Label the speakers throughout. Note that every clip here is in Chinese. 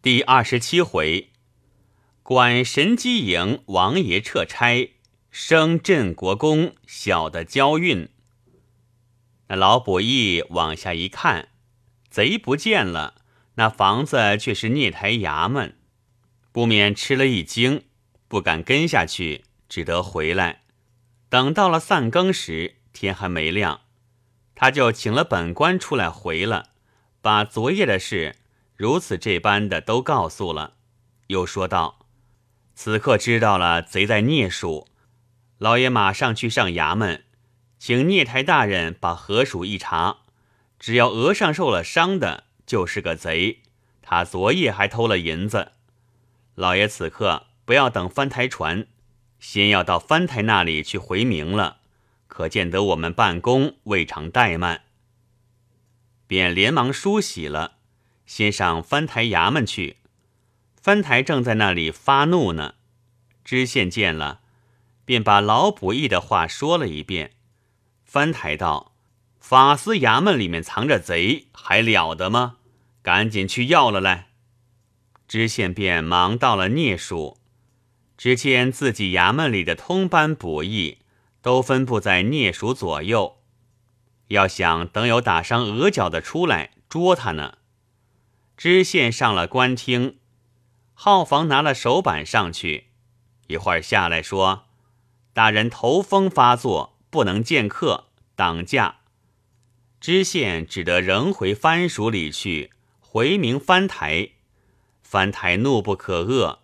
Speaker 1: 第二十七回，管神机营王爷撤差，升镇国公，小的交运。那老卜义往下一看，贼不见了，那房子却是聂台衙门，不免吃了一惊，不敢跟下去，只得回来。等到了散更时，天还没亮，他就请了本官出来回了，把昨夜的事。如此这般的都告诉了，又说道：“此刻知道了贼在聂署，老爷马上去上衙门，请聂台大人把何鼠一查，只要额上受了伤的，就是个贼。他昨夜还偷了银子。老爷此刻不要等翻台船，先要到翻台那里去回明了，可见得我们办公未尝怠慢。”便连忙梳洗了。先上翻台衙门去，翻台正在那里发怒呢。知县见了，便把老卜义的话说了一遍。翻台道：“法司衙门里面藏着贼，还了得吗？赶紧去要了来。”知县便忙到了聂署，只见自己衙门里的通班捕役都分布在聂署左右，要想等有打伤额角的出来捉他呢。知县上了官厅，号房拿了手板上去，一会儿下来说：“大人头风发作，不能见客，挡驾。”知县只得仍回藩署里去回明藩台。藩台怒不可遏，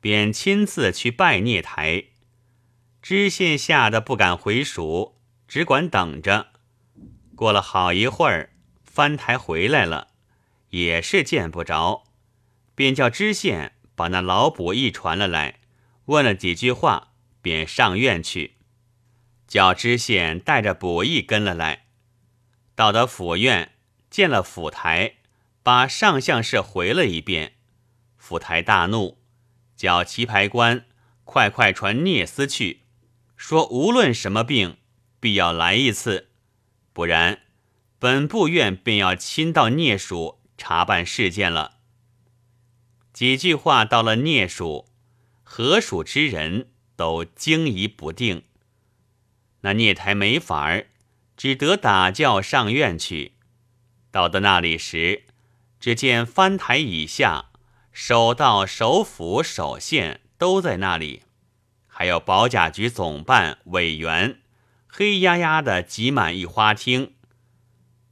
Speaker 1: 便亲自去拜聂台。知县吓得不敢回署，只管等着。过了好一会儿，藩台回来了。也是见不着，便叫知县把那老卜义传了来，问了几句话，便上院去，叫知县带着卜义跟了来。到得府院，见了府台，把上相事回了一遍。府台大怒，叫棋牌官快快传聂司去，说无论什么病，必要来一次，不然本部院便要亲到聂署。查办事件了，几句话到了聂署，何署之人都惊疑不定。那聂台没法儿，只得打轿上院去。到的那里时，只见翻台以下，守道、首府、首县都在那里，还有保甲局总办委员，黑压压的挤满一花厅。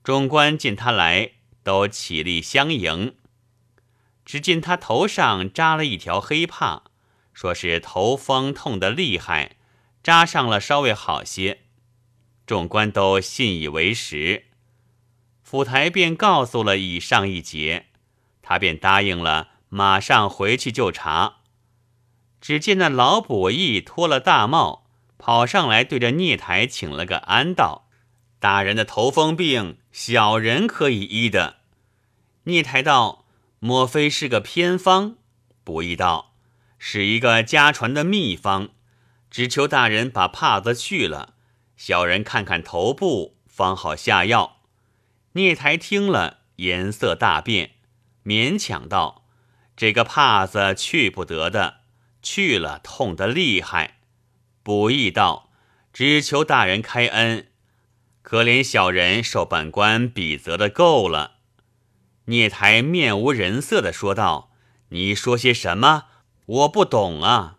Speaker 1: 众官见他来。都起立相迎，只见他头上扎了一条黑帕，说是头风痛得厉害，扎上了稍微好些。众官都信以为实，府台便告诉了以上一节，他便答应了，马上回去就查。只见那老卜义脱了大帽，跑上来对着聂台请了个安道。大人的头风病，小人可以医的。聂台道：“莫非是个偏方？”卜义道：“是一个家传的秘方，只求大人把帕子去了，小人看看头部，方好下药。”聂台听了，颜色大变，勉强道：“这个帕子去不得的，去了痛得厉害。”卜义道：“只求大人开恩。”可怜小人受本官比责的够了，聂台面无人色的说道：“你说些什么？我不懂啊！”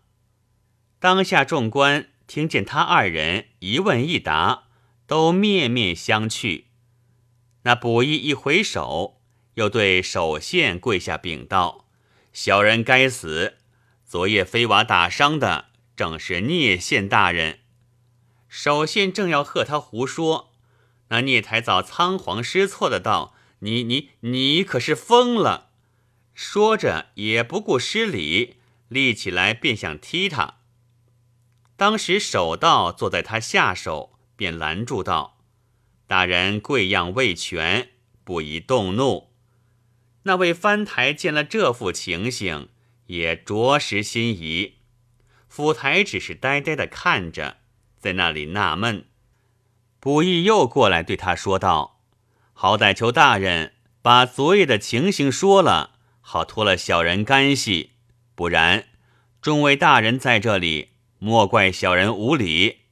Speaker 1: 当下众官听见他二人一问一答，都面面相觑。那卜义一回首，又对守县跪下禀道：“小人该死，昨夜飞瓦打伤的正是聂县大人。”守县正要喝他胡说。那聂台早仓皇失措的道：“你你你可是疯了！”说着也不顾失礼，立起来便想踢他。当时守道坐在他下手，便拦住道：“大人贵样未全，不宜动怒。”那位翻台见了这副情形，也着实心疑。府台只是呆呆的看着，在那里纳闷。卜义又过来对他说道：“好歹求大人把昨夜的情形说了，好脱了小人干系。不然，众位大人在这里，莫怪小人无礼。”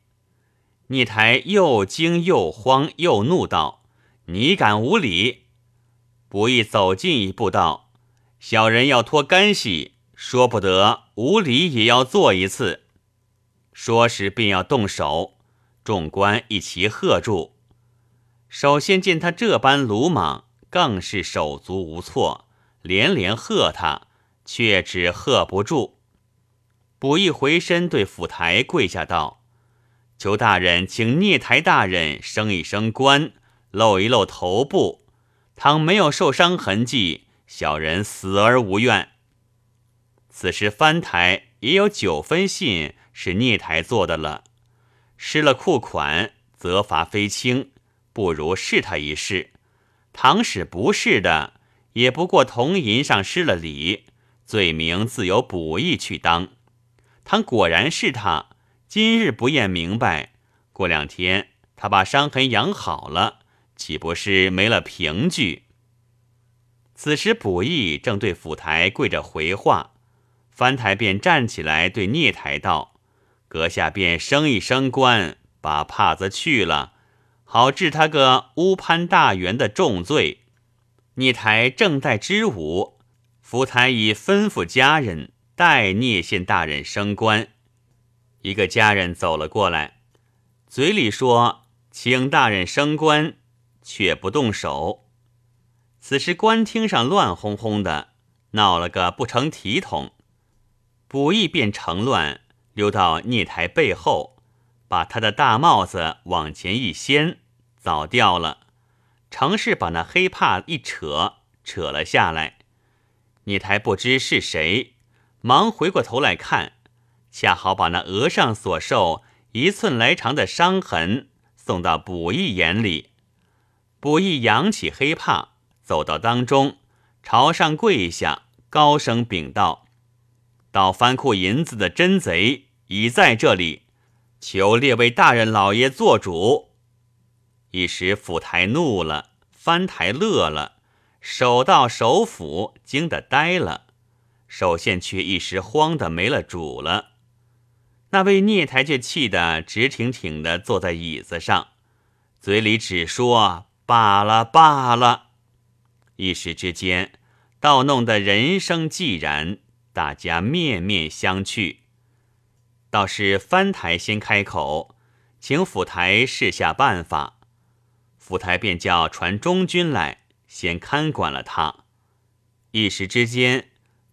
Speaker 1: 聂台又惊又慌又怒道：“你敢无礼！”不义走近一步道：“小人要脱干系，说不得无礼也要做一次。”说时便要动手，众官一齐喝住。首先见他这般鲁莽，更是手足无措，连连喝他，却只喝不住。卜一回身对府台跪下道：“求大人，请聂台大人升一升官，露一露头部。倘没有受伤痕迹，小人死而无怨。”此时翻台也有九分信是聂台做的了，失了库款，责罚非轻。不如试他一试，倘使不是的，也不过铜银上失了礼，罪名自有补义去当。倘果然是他，今日不验明白，过两天他把伤痕养好了，岂不是没了凭据？此时卜义正对府台跪着回话，翻台便站起来对聂台道：“阁下便升一升官，把帕子去了。”好治他个乌攀大员的重罪。聂台正待支吾，福台已吩咐家人代聂县大人升官。一个家人走了过来，嘴里说：“请大人升官，却不动手。”此时官厅上乱哄哄的，闹了个不成体统。卜义便成乱溜到聂台背后，把他的大帽子往前一掀。早掉了，程氏把那黑帕一扯，扯了下来。聂台不知是谁，忙回过头来看，恰好把那额上所受一寸来长的伤痕送到卜义眼里。卜义扬起黑帕，走到当中，朝上跪下，高声禀道：“盗翻库银子的真贼已在这里，求列位大人老爷做主。”一时府台怒了，翻台乐了，守道首府惊得呆了，守县却一时慌得没了主了。那位聂台却气得直挺挺的坐在椅子上，嘴里只说罢了罢了。一时之间，倒弄得人生寂然，大家面面相觑。倒是翻台先开口，请府台试下办法。府台便叫传中军来，先看管了他。一时之间，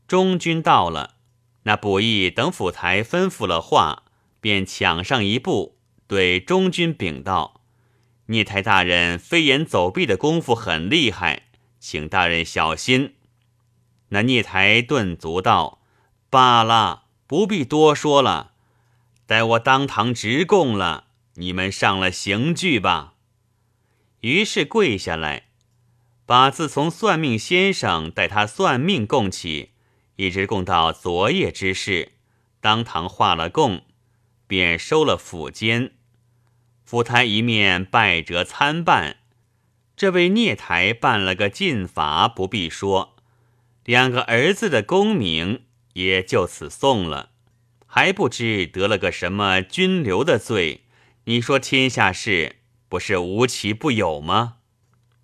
Speaker 1: 中军到了，那卜义等府台吩咐了话，便抢上一步，对中军禀道：“聂台大人飞檐走壁的功夫很厉害，请大人小心。”那聂台顿足道：“罢了，不必多说了，待我当堂直供了，你们上了刑具吧。”于是跪下来，把自从算命先生带他算命供起，一直供到昨夜之事，当堂画了供，便收了府监。府台一面拜折参办，这位聂台办了个禁法，不必说，两个儿子的功名也就此送了，还不知得了个什么军流的罪。你说天下事。不是无奇不有吗？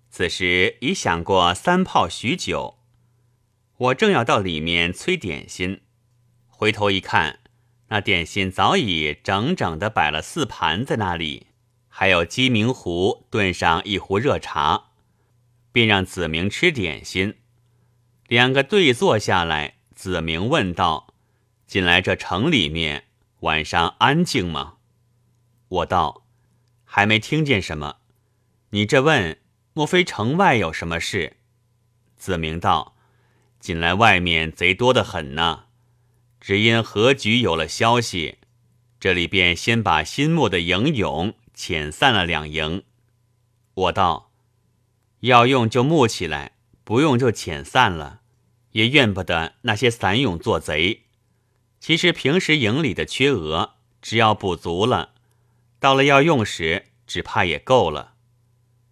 Speaker 1: 此时已想过三炮许久，我正要到里面催点心，回头一看，那点心早已整整的摆了四盘在那里，还有鸡鸣壶炖上一壶热茶，便让子明吃点心。两个对坐下来，子明问道：“近来这城里面晚上安静吗？”我道。还没听见什么，你这问，莫非城外有什么事？子明道：“近来外面贼多得很呢，只因何局有了消息，这里便先把新募的营勇遣散了两营。”我道：“要用就募起来，不用就遣散了，也怨不得那些散勇做贼。其实平时营里的缺额，只要补足了。”到了要用时，只怕也够了。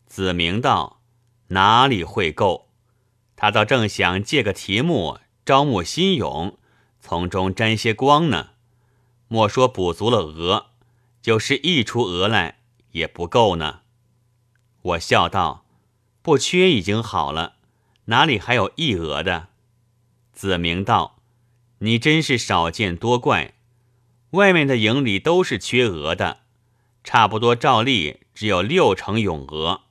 Speaker 1: 子明道：“哪里会够？他倒正想借个题目招募新勇，从中沾些光呢。莫说补足了额，就是溢出额来也不够呢。我笑道：“不缺已经好了，哪里还有溢额的？”子明道：“你真是少见多怪，外面的营里都是缺额的，差不多照例只有六成勇额，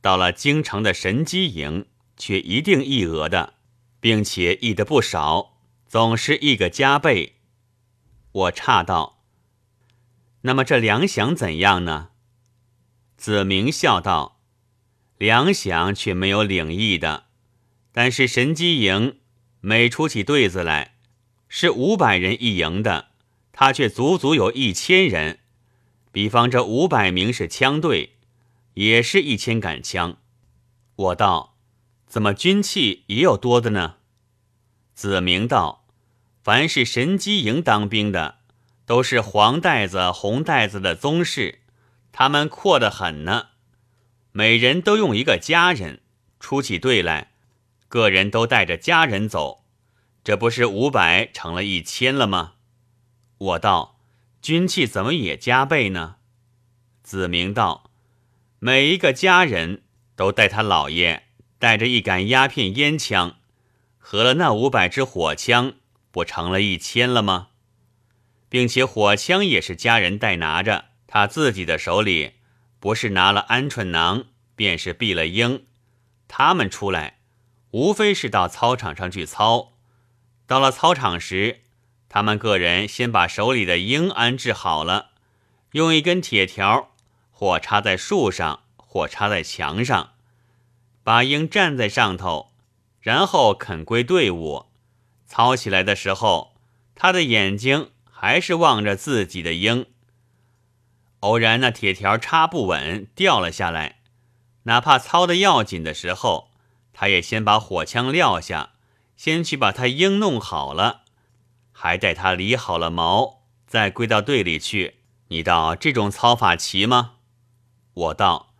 Speaker 1: 到了京城的神机营。”却一定一额的，并且溢的不少，总是一个加倍。我诧道：“那么这粮饷怎样呢？”子明笑道：“粮饷却没有领役的，但是神机营每出起队子来，是五百人一营的，他却足足有一千人。比方这五百名是枪队，也是一千杆枪。”我道。怎么军器也有多的呢？子明道：“凡是神机营当兵的，都是黄带子、红带子的宗室，他们阔得很呢。每人都用一个家人出起队来，个人都带着家人走，这不是五百成了一千了吗？”我道：“军器怎么也加倍呢？”子明道：“每一个家人都带他老爷。”带着一杆鸦片烟枪，合了那五百支火枪，不成了一千了吗？并且火枪也是家人代拿着，他自己的手里不是拿了鹌鹑囊，便是毙了鹰。他们出来，无非是到操场上去操。到了操场时，他们个人先把手里的鹰安置好了，用一根铁条，或插在树上，或插在墙上。把鹰站在上头，然后肯归队伍。操起来的时候，他的眼睛还是望着自己的鹰。偶然那铁条插不稳，掉了下来，哪怕操的要紧的时候，他也先把火枪撂下，先去把他鹰弄好了，还待他理好了毛，再归到队里去。你道这种操法奇吗？我道。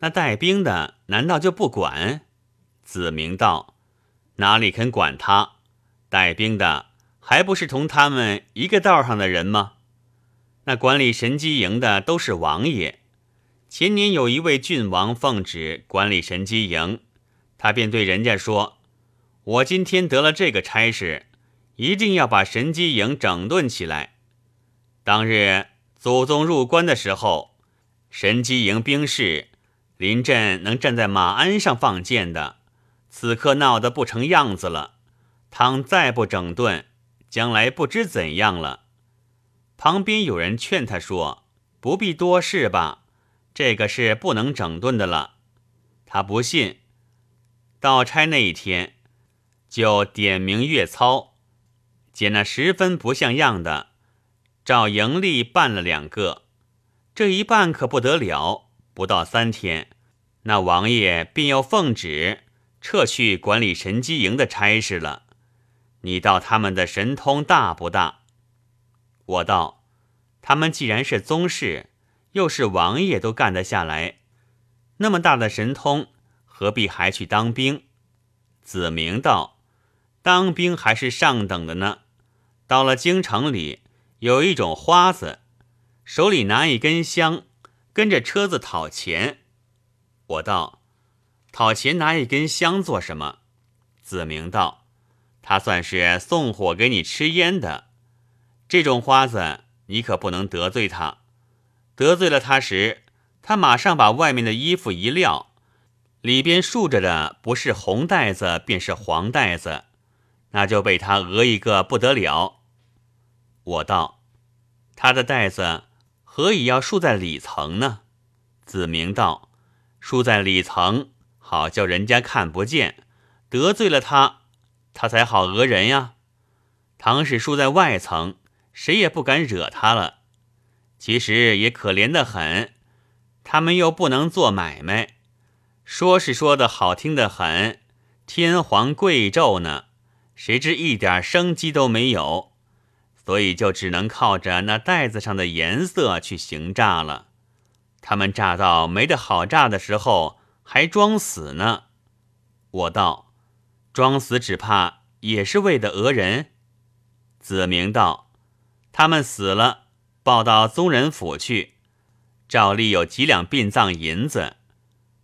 Speaker 1: 那带兵的难道就不管？子明道：“哪里肯管他？带兵的还不是同他们一个道上的人吗？那管理神机营的都是王爷。前年有一位郡王奉旨管理神机营，他便对人家说：‘我今天得了这个差事，一定要把神机营整顿起来。’当日祖宗入关的时候，神机营兵士。”临阵能站在马鞍上放箭的，此刻闹得不成样子了。倘再不整顿，将来不知怎样了。旁边有人劝他说：“不必多事吧，这个是不能整顿的了。”他不信。到差那一天，就点名月操，捡那十分不像样的，照盈利办了两个。这一办可不得了。不到三天，那王爷便要奉旨撤去管理神机营的差事了。你道他们的神通大不大？我道，他们既然是宗室，又是王爷，都干得下来，那么大的神通，何必还去当兵？子明道，当兵还是上等的呢。到了京城里，有一种花子，手里拿一根香。跟着车子讨钱，我道：“讨钱拿一根香做什么？”子明道：“他算是送火给你吃烟的。这种花子，你可不能得罪他。得罪了他时，他马上把外面的衣服一撂，里边竖着的不是红袋子，便是黄袋子，那就被他讹一个不得了。”我道：“他的袋子。”何以要竖在里层呢？子明道：“竖在里层，好叫人家看不见，得罪了他，他才好讹人呀。倘使竖在外层，谁也不敢惹他了。其实也可怜的很，他们又不能做买卖，说是说的好听的很，天皇贵胄呢，谁知一点生机都没有。”所以就只能靠着那袋子上的颜色去行诈了。他们诈到没得好诈的时候，还装死呢。我道：“装死只怕也是为的讹人。子明道：“他们死了，报到宗人府去，照例有几两殡葬银子。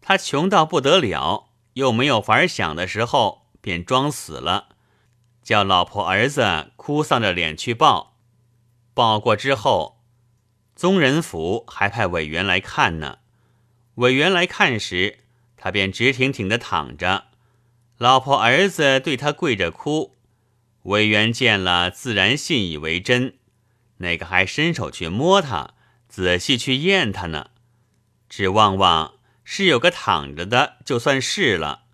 Speaker 1: 他穷到不得了，又没有法想的时候，便装死了，叫老婆儿子哭丧着脸去报。报过之后，宗人府还派委员来看呢。委员来看时，他便直挺挺的躺着，老婆儿子对他跪着哭。”委员见了，自然信以为真。那个还伸手去摸他，仔细去验他呢。只望望是有个躺着的，就算是了。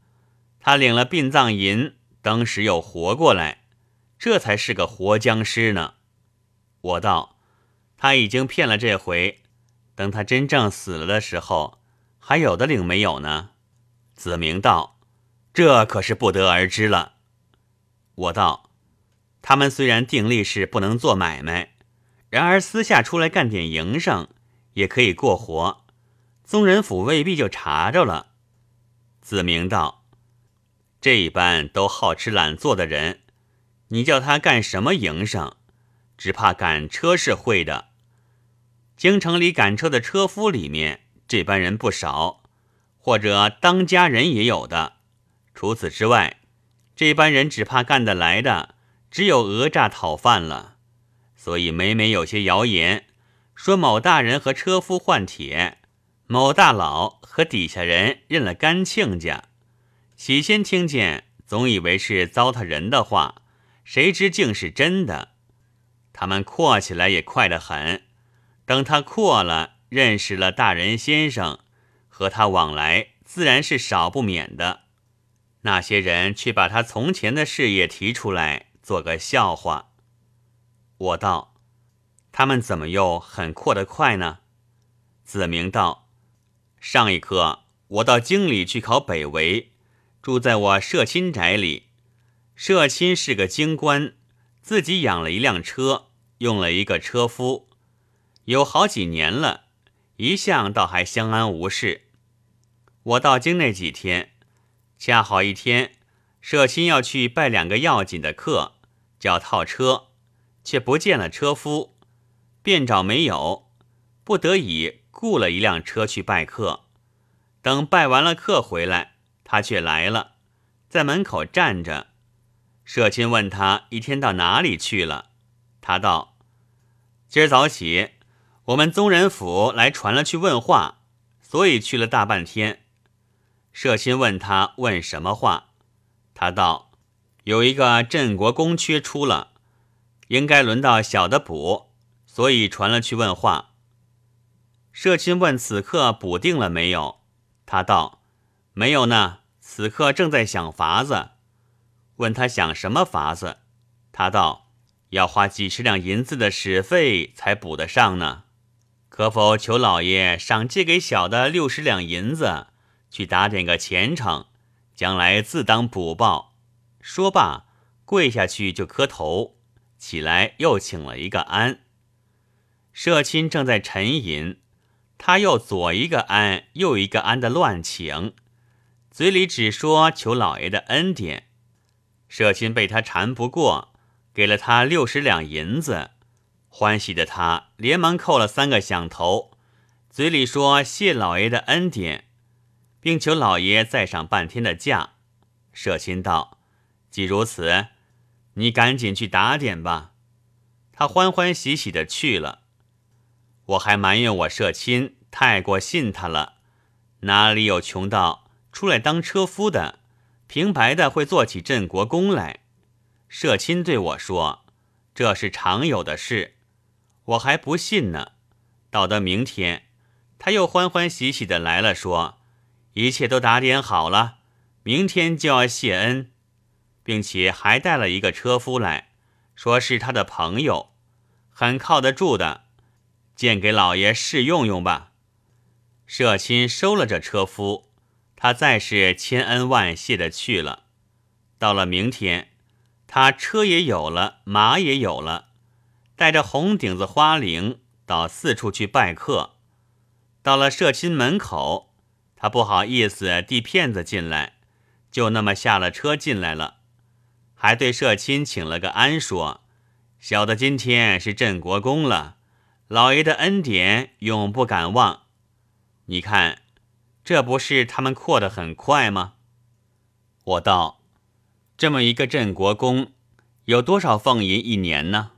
Speaker 1: 他领了殡葬银，当时又活过来，这才是个活僵尸呢。我道，他已经骗了这回，等他真正死了的时候，还有的领没有呢？子明道，这可是不得而知了。我道。他们虽然定力是不能做买卖，然而私下出来干点营生，也可以过活。宗人府未必就查着了。子明道：“这一般都好吃懒做的人，你叫他干什么营生？只怕赶车是会的。京城里赶车的车夫里面，这般人不少，或者当家人也有的。除此之外，这般人只怕干得来的。”只有讹诈讨饭了，所以每每有些谣言说某大人和车夫换帖，某大佬和底下人认了干亲家。起先听见，总以为是糟蹋人的话，谁知竟是真的。他们阔起来也快得很，等他阔了，认识了大人先生，和他往来自然是少不免的。那些人却把他从前的事业提出来。做个笑话，我道：“他们怎么又很阔得快呢？”子明道：“上一刻我到京里去考北围，住在我社亲宅里。社亲是个京官，自己养了一辆车，用了一个车夫，有好几年了，一向倒还相安无事。我到京那几天，恰好一天，社亲要去拜两个要紧的客。”叫套车，却不见了车夫，便找没有，不得已雇了一辆车去拜客。等拜完了客回来，他却来了，在门口站着。社亲问他一天到哪里去了，他道：“今儿早起，我们宗人府来传了去问话，所以去了大半天。”社亲问他问什么话，他道。有一个镇国公缺出了，应该轮到小的补，所以传了去问话。社亲问此刻补定了没有？他道：“没有呢，此刻正在想法子。”问他想什么法子？他道：“要花几十两银子的使费才补得上呢，可否求老爷赏借给小的六十两银子，去打点个前程，将来自当补报。”说罢，跪下去就磕头，起来又请了一个安。社亲正在沉吟，他又左一个安，右一个安的乱请，嘴里只说求老爷的恩典。社亲被他缠不过，给了他六十两银子，欢喜的他连忙叩了三个响头，嘴里说谢老爷的恩典，并求老爷再赏半天的假。社亲道。既如此，你赶紧去打点吧。他欢欢喜喜的去了。我还埋怨我社亲太过信他了，哪里有穷到出来当车夫的，平白的会做起镇国公来？社亲对我说：“这是常有的事。”我还不信呢。到得明天，他又欢欢喜喜的来了，说：“一切都打点好了，明天就要谢恩。”并且还带了一个车夫来，说是他的朋友，很靠得住的，荐给老爷试用用吧。社亲收了这车夫，他再是千恩万谢的去了。到了明天，他车也有了，马也有了，带着红顶子花翎到四处去拜客。到了社亲门口，他不好意思递片子进来。就那么下了车进来了，还对社亲请了个安，说：“小的今天是镇国公了，老爷的恩典永不敢忘。你看，这不是他们扩得很快吗？”我道：“这么一个镇国公，有多少俸银一年呢？”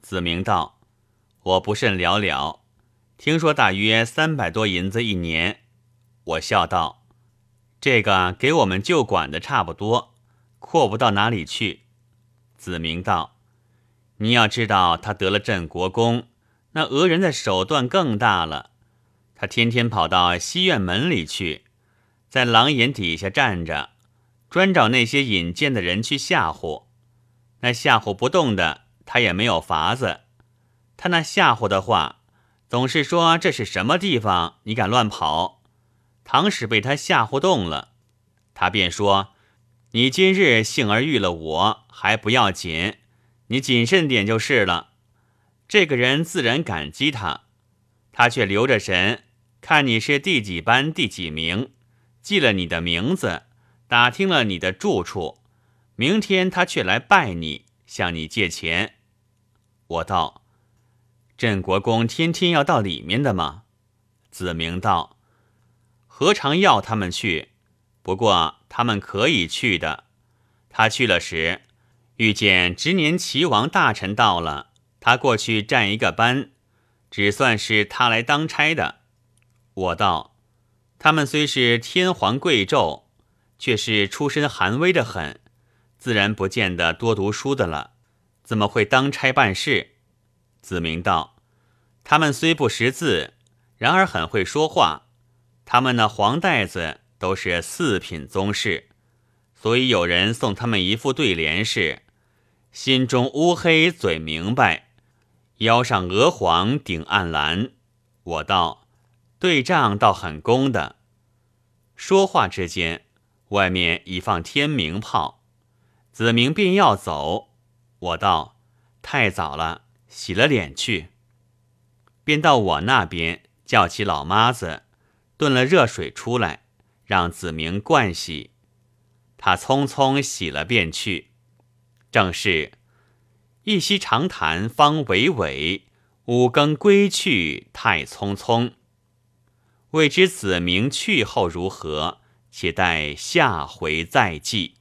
Speaker 1: 子明道：“我不甚了了，听说大约三百多银子一年。”我笑道：“这个给我们旧管的差不多，扩不到哪里去。”子明道：“你要知道，他得了镇国公，那俄人的手段更大了。他天天跑到西院门里去。”在廊檐底下站着，专找那些引荐的人去吓唬。那吓唬不动的，他也没有法子。他那吓唬的话，总是说这是什么地方，你敢乱跑？倘使被他吓唬动了，他便说：“你今日幸而遇了我，还不要紧，你谨慎点就是了。”这个人自然感激他，他却留着神，看你是第几班第几名。记了你的名字，打听了你的住处，明天他却来拜你，向你借钱。我道：“镇国公天天要到里面的吗？”子明道：“何尝要他们去？不过他们可以去的。他去了时，遇见执年齐王大臣到了，他过去站一个班，只算是他来当差的。”我道。他们虽是天皇贵胄，却是出身寒微的很，自然不见得多读书的了，怎么会当差办事？子明道：“他们虽不识字，然而很会说话。他们那黄带子都是四品宗室，所以有人送他们一副对联是：心中乌黑嘴明白，腰上鹅黄顶暗蓝。我道。”对仗倒很公的，说话之间，外面已放天明炮，子明便要走，我道太早了，洗了脸去，便到我那边叫起老妈子，炖了热水出来，让子明灌洗，他匆匆洗了便去，正是一夕长谈方娓娓，五更归去太匆匆。未知子明去后如何，且待下回再记。